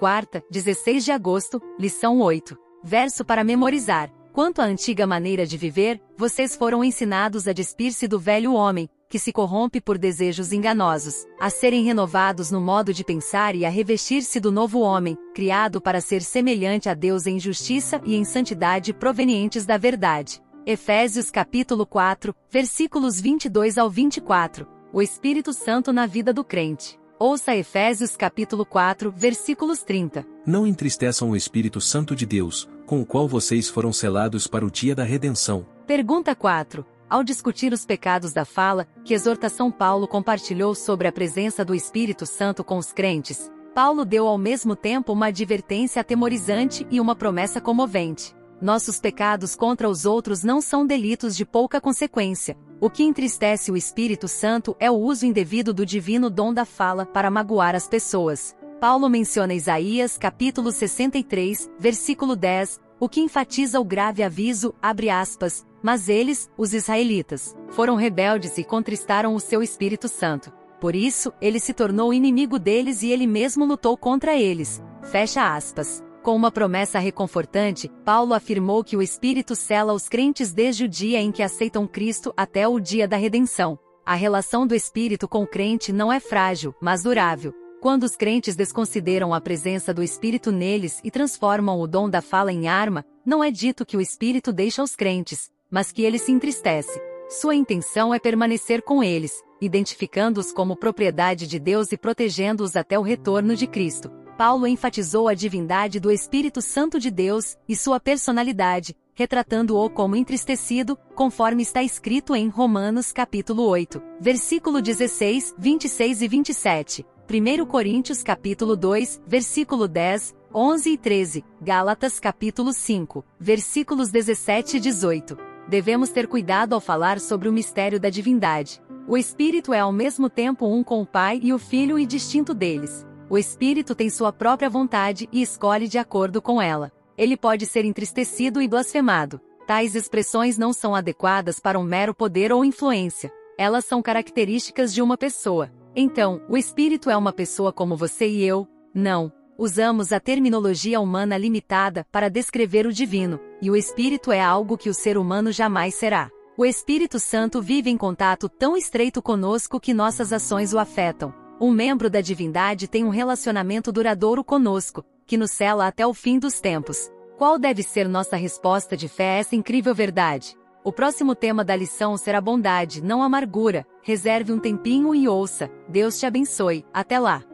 Quarta, 16 de agosto, lição 8. Verso para memorizar. Quanto à antiga maneira de viver, vocês foram ensinados a despir-se do velho homem, que se corrompe por desejos enganosos, a serem renovados no modo de pensar e a revestir-se do novo homem, criado para ser semelhante a Deus em justiça e em santidade provenientes da verdade. Efésios capítulo 4, versículos 22 ao 24. O Espírito Santo na vida do crente. Ouça Efésios capítulo 4, versículos 30. Não entristeçam o Espírito Santo de Deus, com o qual vocês foram selados para o dia da redenção. Pergunta 4. Ao discutir os pecados da fala, que exortação Paulo compartilhou sobre a presença do Espírito Santo com os crentes, Paulo deu ao mesmo tempo uma advertência atemorizante e uma promessa comovente. Nossos pecados contra os outros não são delitos de pouca consequência. O que entristece o Espírito Santo é o uso indevido do divino dom da fala para magoar as pessoas. Paulo menciona Isaías capítulo 63, versículo 10, o que enfatiza o grave aviso, abre aspas, mas eles, os israelitas, foram rebeldes e contristaram o seu Espírito Santo. Por isso, ele se tornou inimigo deles e ele mesmo lutou contra eles. Fecha aspas. Com uma promessa reconfortante, Paulo afirmou que o Espírito sela os crentes desde o dia em que aceitam Cristo até o dia da redenção. A relação do Espírito com o crente não é frágil, mas durável. Quando os crentes desconsideram a presença do Espírito neles e transformam o dom da fala em arma, não é dito que o Espírito deixa os crentes, mas que ele se entristece. Sua intenção é permanecer com eles, identificando-os como propriedade de Deus e protegendo-os até o retorno de Cristo. Paulo enfatizou a divindade do Espírito Santo de Deus e sua personalidade, retratando-o como entristecido, conforme está escrito em Romanos capítulo 8, versículo 16, 26 e 27, 1 Coríntios capítulo 2, versículo 10, 11 e 13, Gálatas capítulo 5, versículos 17 e 18. Devemos ter cuidado ao falar sobre o mistério da divindade. O Espírito é ao mesmo tempo um com o Pai e o Filho e distinto deles. O espírito tem sua própria vontade e escolhe de acordo com ela. Ele pode ser entristecido e blasfemado. Tais expressões não são adequadas para um mero poder ou influência. Elas são características de uma pessoa. Então, o espírito é uma pessoa como você e eu? Não. Usamos a terminologia humana limitada para descrever o divino, e o espírito é algo que o ser humano jamais será. O Espírito Santo vive em contato tão estreito conosco que nossas ações o afetam. Um membro da divindade tem um relacionamento duradouro conosco, que nos cela até o fim dos tempos. Qual deve ser nossa resposta de fé a essa incrível verdade? O próximo tema da lição será bondade, não amargura. Reserve um tempinho e ouça. Deus te abençoe. Até lá!